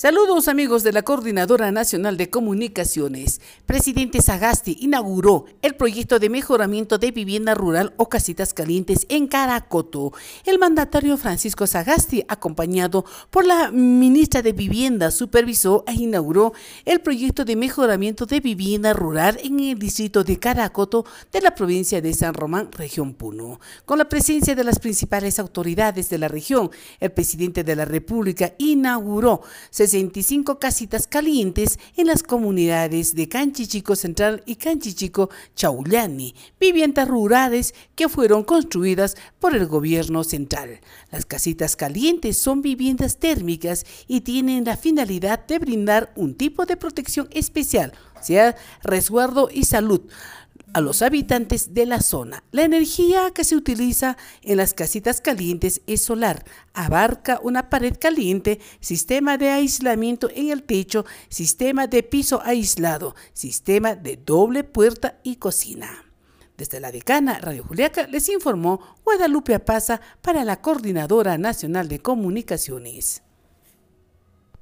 Saludos amigos de la Coordinadora Nacional de Comunicaciones. Presidente Sagasti inauguró el proyecto de mejoramiento de vivienda rural o casitas calientes en Caracoto. El mandatario Francisco Sagasti, acompañado por la ministra de Vivienda, supervisó e inauguró el proyecto de mejoramiento de vivienda rural en el distrito de Caracoto de la provincia de San Román, región Puno. Con la presencia de las principales autoridades de la región, el presidente de la República inauguró 65 casitas calientes en las comunidades de Canchichico Central y Canchichico Chaullani, viviendas rurales que fueron construidas por el gobierno central. Las casitas calientes son viviendas térmicas y tienen la finalidad de brindar un tipo de protección especial, sea resguardo y salud a los habitantes de la zona. La energía que se utiliza en las casitas calientes es solar. Abarca una pared caliente, sistema de aislamiento en el techo, sistema de piso aislado, sistema de doble puerta y cocina. Desde la decana Radio Juliaca les informó Guadalupe Apaza para la Coordinadora Nacional de Comunicaciones.